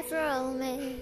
life roll me.